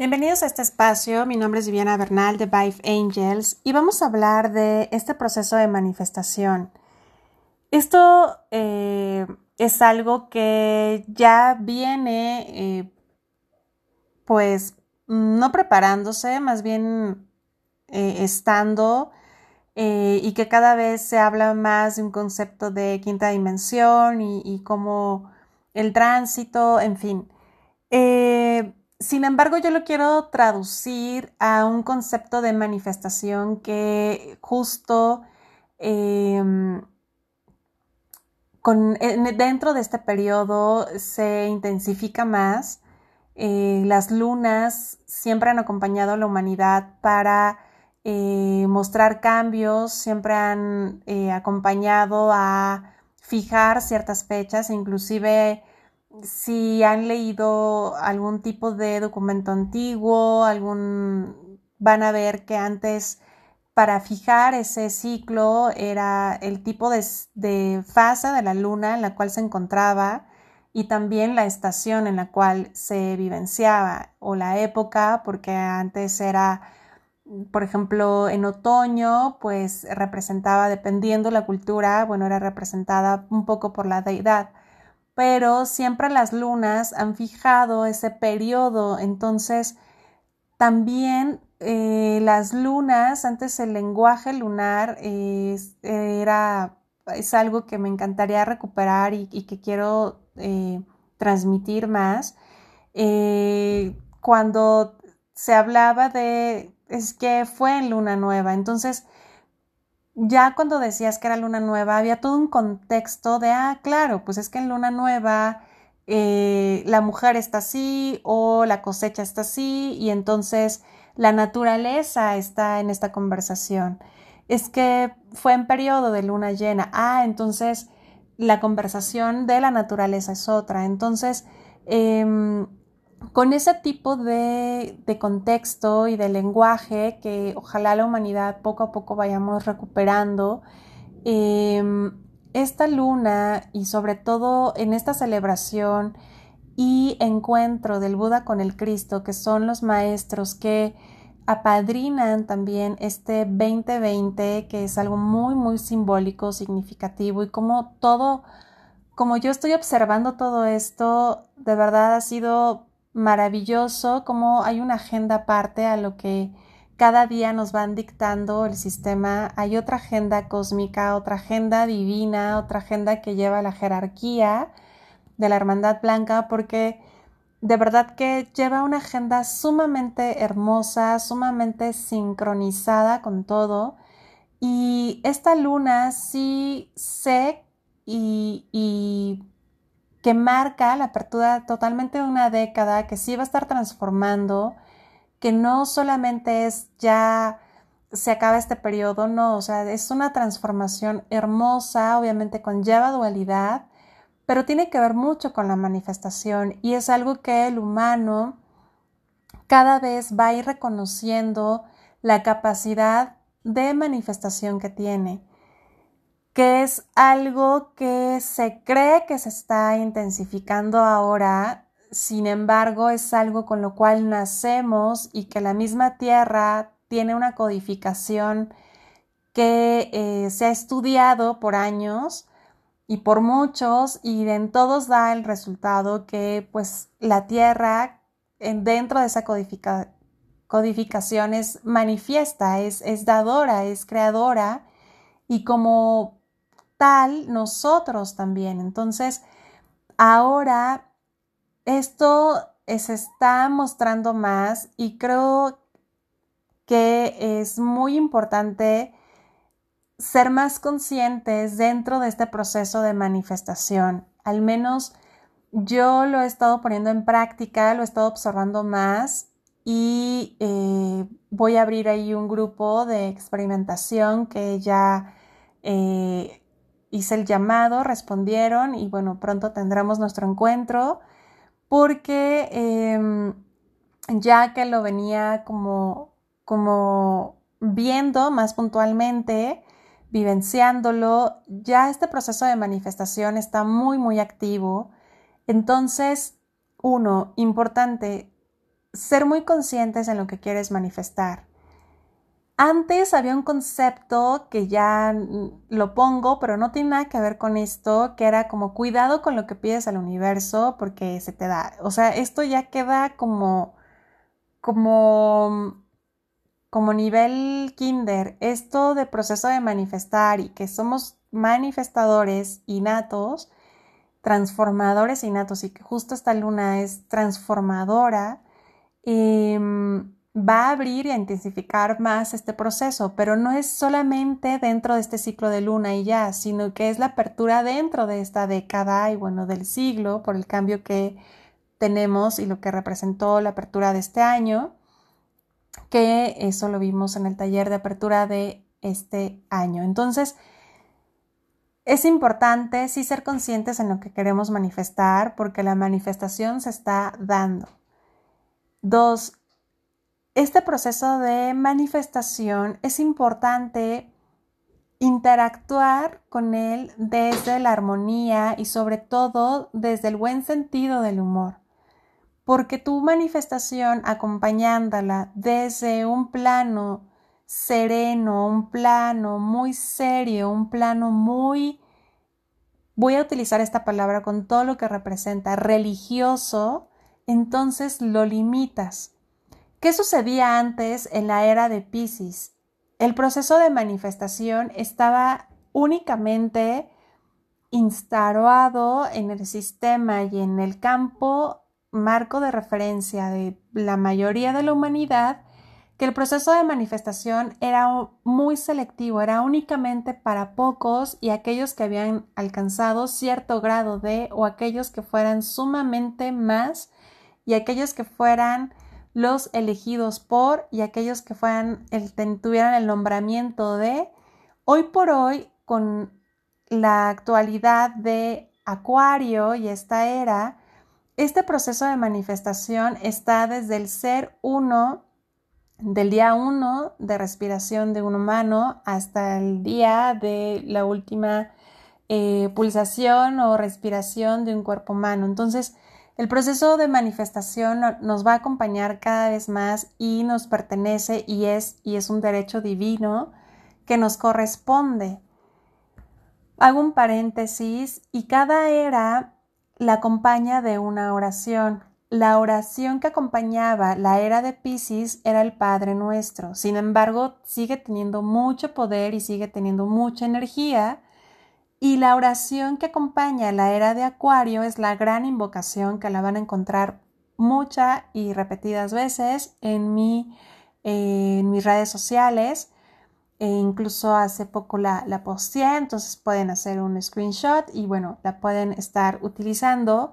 Bienvenidos a este espacio, mi nombre es Viviana Bernal de Vive Angels y vamos a hablar de este proceso de manifestación. Esto eh, es algo que ya viene eh, pues no preparándose, más bien eh, estando y que cada vez se habla más de un concepto de quinta dimensión y, y como el tránsito, en fin. Sin embargo, yo lo quiero traducir a un concepto de manifestación que justo em, dentro de este periodo se intensifica más. Eh, las lunas siempre han acompañado a la humanidad para eh, mostrar cambios, siempre han eh, acompañado a fijar ciertas fechas, inclusive si han leído algún tipo de documento antiguo, algún van a ver que antes para fijar ese ciclo era el tipo de, fase de la luna en la cual se encontraba y también la estación en la cual se vivenciaba o la época, porque antes era, por ejemplo, en otoño, pues representaba, dependiendo la cultura, bueno, era representada un poco por la deidad pero siempre las lunas han fijado ese periodo, entonces también eh, las lunas, antes el lenguaje lunar era, es algo que me encantaría recuperar y, que quiero eh, transmitir más. Eh, cuando se hablaba de, es que fue en luna nueva, entonces ya cuando decías que era luna nueva, había todo un contexto de, ah, claro, pues es que en luna nueva eh, la mujer está así o la cosecha está así y entonces la naturaleza está en esta conversación. Es que fue en periodo de luna llena, ah, entonces la conversación de la naturaleza es otra. Entonces, em, con ese tipo de, contexto y de lenguaje que ojalá la humanidad poco a poco vayamos recuperando, em, esta luna y sobre todo en esta celebración y encuentro del Buda con el Cristo, que son los maestros que apadrinan también este 2020, que es algo muy, muy simbólico, significativo y como todo, como yo estoy observando todo esto, de verdad ha sido maravilloso como hay una agenda aparte a lo que cada día nos van dictando el sistema. Hay otra agenda cósmica, otra agenda divina, otra agenda que lleva la jerarquía de la Hermandad Blanca, porque de verdad que lleva una agenda sumamente hermosa, sumamente sincronizada con todo. Y esta luna sí sé y, y que marca la apertura totalmente de una década que sí va a estar transformando, que no solamente es ya se acaba este periodo, no, o sea, es una transformación hermosa, obviamente conlleva dualidad, pero tiene que ver mucho con la manifestación y es algo que el humano cada vez va a ir reconociendo la capacidad de manifestación que tiene que es algo que se cree que se está intensificando ahora, sin embargo es algo con lo cual nacemos y que la misma Tierra tiene una codificación que eh, se ha estudiado por años y por muchos y en todos da el resultado que pues la Tierra en, dentro de esa codificación es manifiesta, es, es dadora, es creadora y como tal nosotros también. Entonces, ahora esto se está mostrando más y creo que es muy importante ser más conscientes dentro de este proceso de manifestación. Al menos yo lo he estado poniendo en práctica, lo he estado observando más y eh, voy a abrir ahí un grupo de experimentación que ya eh, hice el llamado, respondieron y bueno, pronto tendremos nuestro encuentro porque em, ya que lo venía como, como viendo más puntualmente, vivenciándolo, ya este proceso de manifestación está muy, muy activo. Entonces, uno, importante, ser muy conscientes en lo que quieres manifestar. Antes había un concepto que ya lo pongo, pero no tiene nada que ver con esto, que era como cuidado con lo que pides al universo porque se te da. O sea, esto ya queda como, como, como nivel kinder. Esto de proceso de manifestar y que somos manifestadores innatos, transformadores innatos y que justo esta luna es transformadora. Em, va a abrir y a intensificar más este proceso, pero no es solamente dentro de este ciclo de luna y ya, sino que es la apertura dentro de esta década y bueno, del siglo por el cambio que tenemos y lo que representó la apertura de este año, que eso lo vimos en el taller de apertura de este año. Entonces, es importante sí ser conscientes en lo que queremos manifestar porque la manifestación se está dando. Dos, este proceso de manifestación es importante interactuar con él desde la armonía y sobre todo desde el buen sentido del humor. Porque tu manifestación acompañándola desde un plano sereno, un plano muy serio, un plano muy, voy a utilizar esta palabra con todo lo que representa, religioso, entonces lo limitas ¿Qué sucedía antes en la era de Pisces? El proceso de manifestación estaba únicamente instaurado en el sistema y en el campo marco de referencia de la mayoría de la humanidad que el proceso de manifestación era muy selectivo, era únicamente para pocos y aquellos que habían alcanzado cierto grado de o aquellos que fueran sumamente más y aquellos que fueran los elegidos por y aquellos que fueran, el, tuvieran el nombramiento de. Hoy por hoy, con la actualidad de Acuario y esta era, este proceso de manifestación está desde el ser uno, del día uno de respiración de un humano hasta el día de la última eh, pulsación o respiración de un cuerpo humano. Entonces, el proceso de manifestación nos va a acompañar cada vez más y nos pertenece y es, y es un derecho divino que nos corresponde. Hago un paréntesis y cada era la acompaña de una oración. La oración que acompañaba la era de Pisces era el Padre Nuestro. Sin embargo, sigue teniendo mucho poder y sigue teniendo mucha energía y la oración que acompaña la era de Acuario es la gran invocación que la van a encontrar muchas y repetidas veces en, mi, en mis redes sociales. E incluso hace poco la, la posteé, entonces pueden hacer un screenshot y bueno, la pueden estar utilizando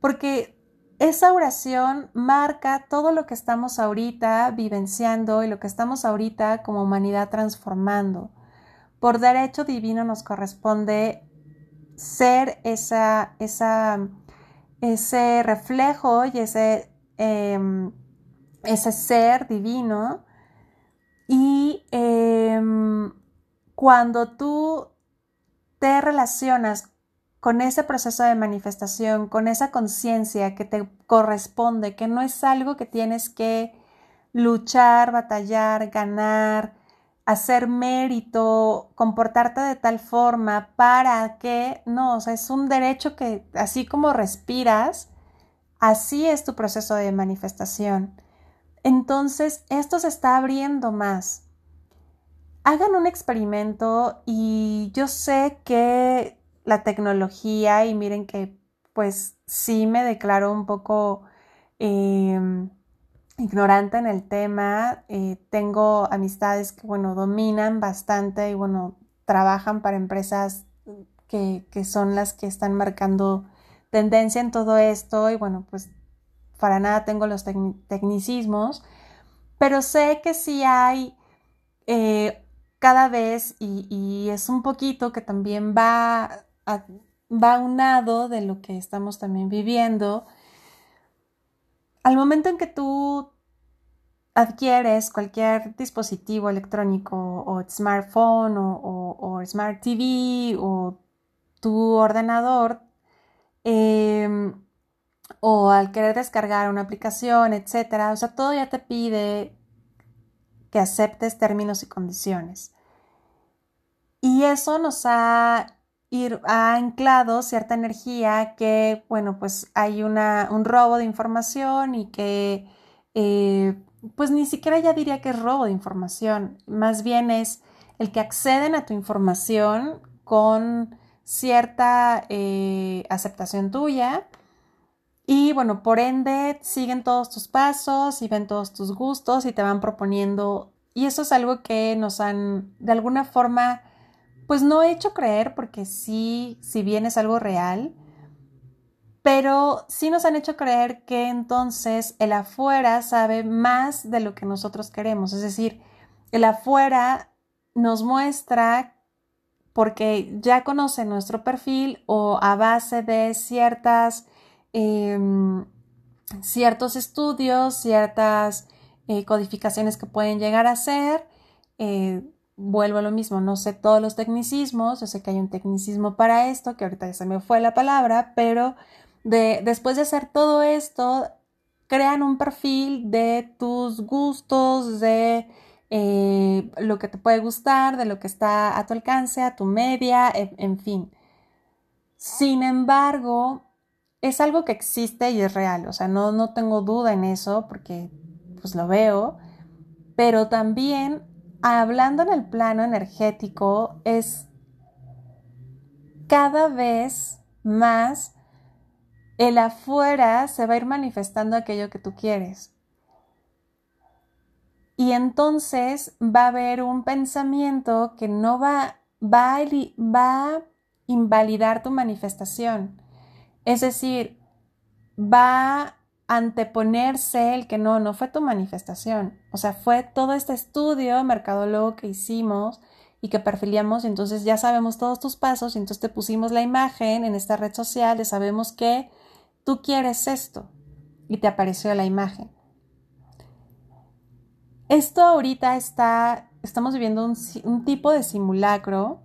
porque esa oración marca todo lo que estamos ahorita vivenciando y lo que estamos ahorita como humanidad transformando. Por derecho divino nos corresponde ser esa, esa, ese reflejo y ese, em, ese ser divino. Y em, cuando tú te relacionas con ese proceso de manifestación, con esa conciencia que te corresponde, que no es algo que tienes que luchar, batallar, ganar, hacer mérito, comportarte de tal forma para que, no, o sea, es un derecho que así como respiras, así es tu proceso de manifestación. Entonces, esto se está abriendo más. Hagan un experimento y yo sé que la tecnología, y miren que pues sí me declaro un poco... Em, ignorante en el tema. Eh, tengo amistades que, bueno, dominan bastante y, bueno, trabajan para empresas que, que, son las que están marcando tendencia en todo esto y, bueno, pues para nada tengo los tecnicismos, pero sé que sí hay eh, cada vez y, y, es un poquito que también va, a, va unado de lo que estamos también viviendo al momento en que tú adquieres cualquier dispositivo electrónico o smartphone o, smart TV o tu ordenador em, o al querer descargar una aplicación, etcétera, o sea, todo ya te pide que aceptes términos y condiciones. Y eso nos ha, ir, anclado cierta energía que, bueno, pues hay una, un robo de información y que, eh, pues ni siquiera ya diría que es robo de información, más bien es el que acceden a tu información con cierta eh, aceptación tuya y bueno, por ende siguen todos tus pasos y ven todos tus gustos y te van proponiendo y eso es algo que nos han de alguna forma pues no he hecho creer porque sí, si bien es algo real, pero sí nos han hecho creer que entonces el afuera sabe más de lo que nosotros queremos, es decir, el afuera nos muestra porque ya conoce nuestro perfil o a base de ciertas, em, ciertos estudios, ciertas eh, codificaciones que pueden llegar a ser, eh, vuelvo a lo mismo, no sé todos los tecnicismos, yo sé que hay un tecnicismo para esto, que ahorita ya se me fue la palabra, pero de, después de hacer todo esto, crean un perfil de tus gustos, de eh, lo que te puede gustar, de lo que está a tu alcance, a tu media, en fin. Sin embargo, es algo que existe y es real, o sea, no, no tengo duda en eso porque pues lo veo, pero también hablando en el plano energético, es cada vez más el afuera se va a ir manifestando aquello que tú quieres. Y entonces va a haber un pensamiento que no va, va, va a invalidar tu manifestación. Es decir, va anteponerse el que no, no fue tu manifestación. O sea, fue todo este estudio mercadólogo que hicimos y que perfilamos y entonces ya sabemos todos tus pasos y entonces te pusimos la imagen en esta red social, y sabemos que tú quieres esto y te apareció la imagen. Esto ahorita está, estamos viviendo un, un tipo de simulacro,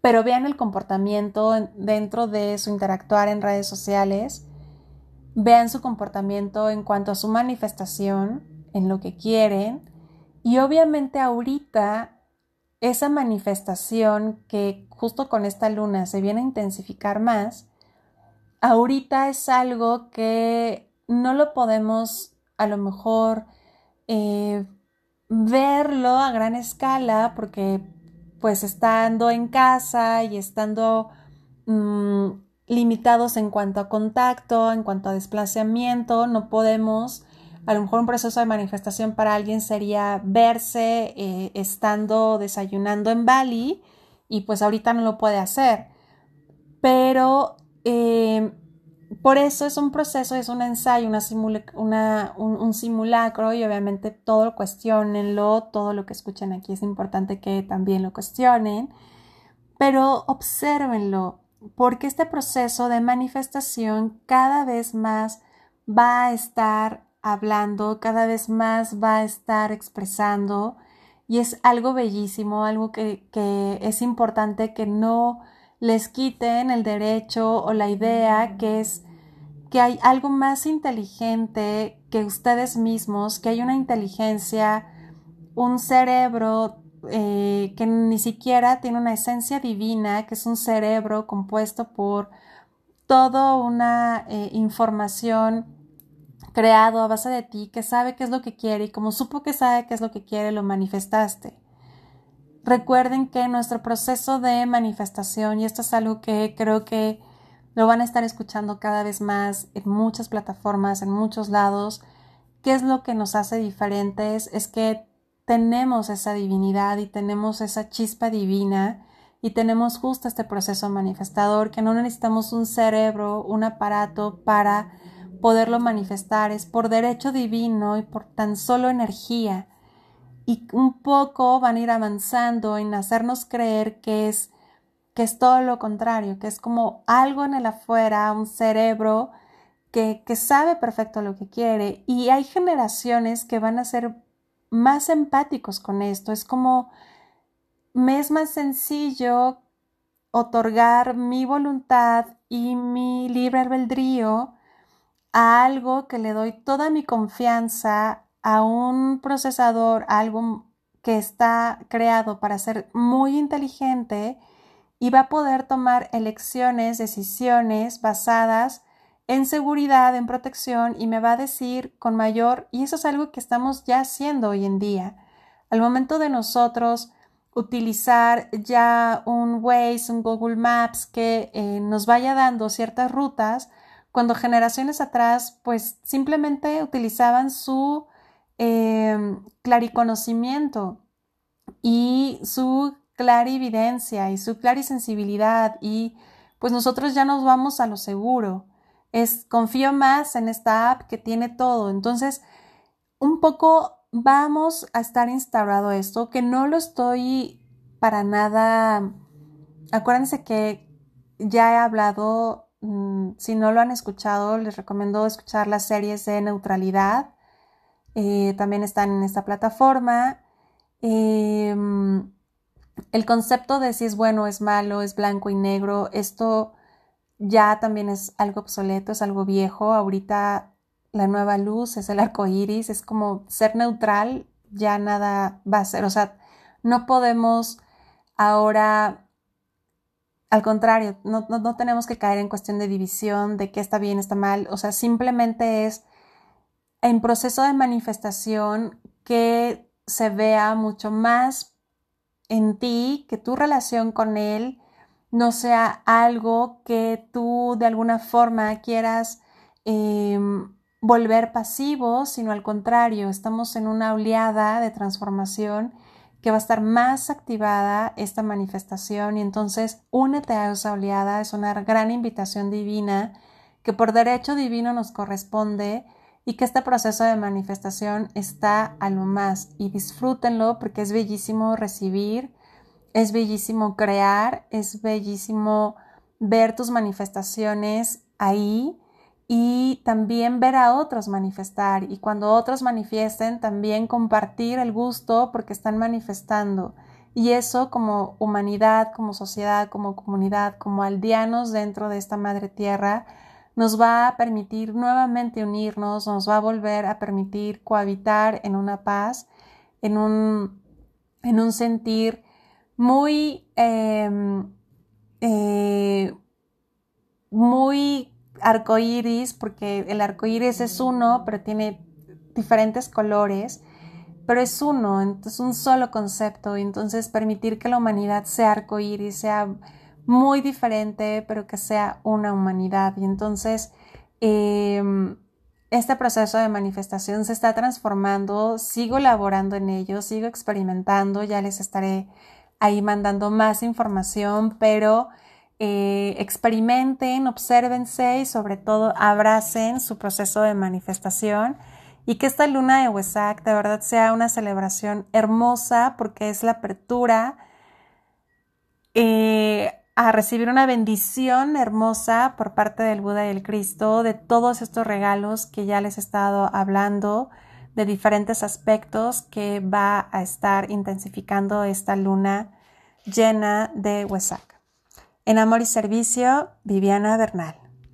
pero vean el comportamiento dentro de su interactuar en redes sociales vean su comportamiento en cuanto a su manifestación, en lo que quieren, y obviamente ahorita esa manifestación que justo con esta luna se viene a intensificar más, ahorita es algo que no lo podemos a lo mejor eh, verlo a gran escala porque pues estando en casa y estando mm, limitados en cuanto a contacto, en cuanto a desplazamiento, no podemos, a lo mejor un proceso de manifestación para alguien sería verse eh, estando desayunando en Bali y pues ahorita no lo puede hacer. Pero eh, por eso es un proceso, es un ensayo, una un, un, simulacro y obviamente todo lo cuestionenlo, todo lo que escuchen aquí es importante que también lo cuestionen, pero observenlo, porque este proceso de manifestación cada vez más va a estar hablando, cada vez más va a estar expresando y es algo bellísimo, algo que, es importante que no les quiten el derecho o la idea que es que hay algo más inteligente que ustedes mismos, que hay una inteligencia, un cerebro eh, que ni siquiera tiene una esencia divina, que es un cerebro compuesto por toda una eh, información creado a base de ti, que sabe qué es lo que quiere y como supo que sabe qué es lo que quiere, lo manifestaste. Recuerden que nuestro proceso de manifestación, y esto es algo que creo que lo van a estar escuchando cada vez más en muchas plataformas, en muchos lados, qué es lo que nos hace diferentes, es que tenemos esa divinidad y tenemos esa chispa divina y tenemos justo este proceso manifestador que no necesitamos un cerebro, un aparato para poderlo manifestar, es por derecho divino y por tan solo energía. Y un poco van a ir avanzando en hacernos creer que es que es todo lo contrario, que es como algo en el afuera, un cerebro que, que sabe perfecto lo que quiere. Y hay generaciones que van a ser más empáticos con esto. Es como, me es más sencillo otorgar mi voluntad y mi libre albedrío a algo que le doy toda mi confianza a un procesador, algo que está creado para ser muy inteligente y va a poder tomar elecciones, decisiones basadas en seguridad, en protección y me va a decir con mayor, y eso es algo que estamos ya haciendo hoy en día. Al momento de nosotros utilizar ya un Waze, un Google Maps que eh, nos vaya dando ciertas rutas, cuando generaciones atrás pues simplemente utilizaban su eh, clariconocimiento y su clarividencia y su clarisensibilidad y pues nosotros ya nos vamos a lo seguro es confío más en esta app que tiene todo. Entonces, un poco vamos a estar instaurado esto, que no lo estoy para nada. Acuérdense que ya he hablado, mm, si no lo han escuchado, les recomiendo escuchar las series de neutralidad. Eh, también están en esta plataforma. Em, el concepto de si es bueno, es malo, es blanco y negro, esto ya también es algo obsoleto, es algo viejo. Ahorita la nueva luz es el arco iris, es como ser neutral, ya nada va a ser. O sea, no podemos ahora, al contrario, no, no tenemos que caer en cuestión de división, de qué está bien, está mal. O sea, simplemente es en proceso de manifestación que se vea mucho más en ti, que tu relación con él no sea algo que tú de alguna forma quieras em, volver pasivo, sino al contrario, estamos en una oleada de transformación que va a estar más activada esta manifestación y entonces únete a esa oleada, es una gran invitación divina que por derecho divino nos corresponde y que este proceso de manifestación está a lo más y disfrútenlo porque es bellísimo recibir es bellísimo crear, es bellísimo ver tus manifestaciones ahí y también ver a otros manifestar y cuando otros manifiesten también compartir el gusto porque están manifestando. Y eso como humanidad, como sociedad, como comunidad, como aldeanos dentro de esta madre tierra nos va a permitir nuevamente unirnos, nos va a volver a permitir cohabitar en una paz, en un, en un sentir muy, em, eh, muy arcoíris, porque el arcoíris es uno, pero tiene diferentes colores, pero es uno, es un solo concepto, y entonces permitir que la humanidad sea arcoíris, sea muy diferente, pero que sea una humanidad. Y entonces, em, este proceso de manifestación se está transformando, sigo elaborando en ello, sigo experimentando, ya les estaré ahí mandando más información, pero eh, experimenten, obsérvense y sobre todo abracen su proceso de manifestación y que esta luna de Huesac de verdad sea una celebración hermosa porque es la apertura eh, a recibir una bendición hermosa por parte del Buda y el Cristo de todos estos regalos que ya les he estado hablando de diferentes aspectos que va a estar intensificando esta luna llena de Huesac. En Amor y Servicio, Viviana Bernal.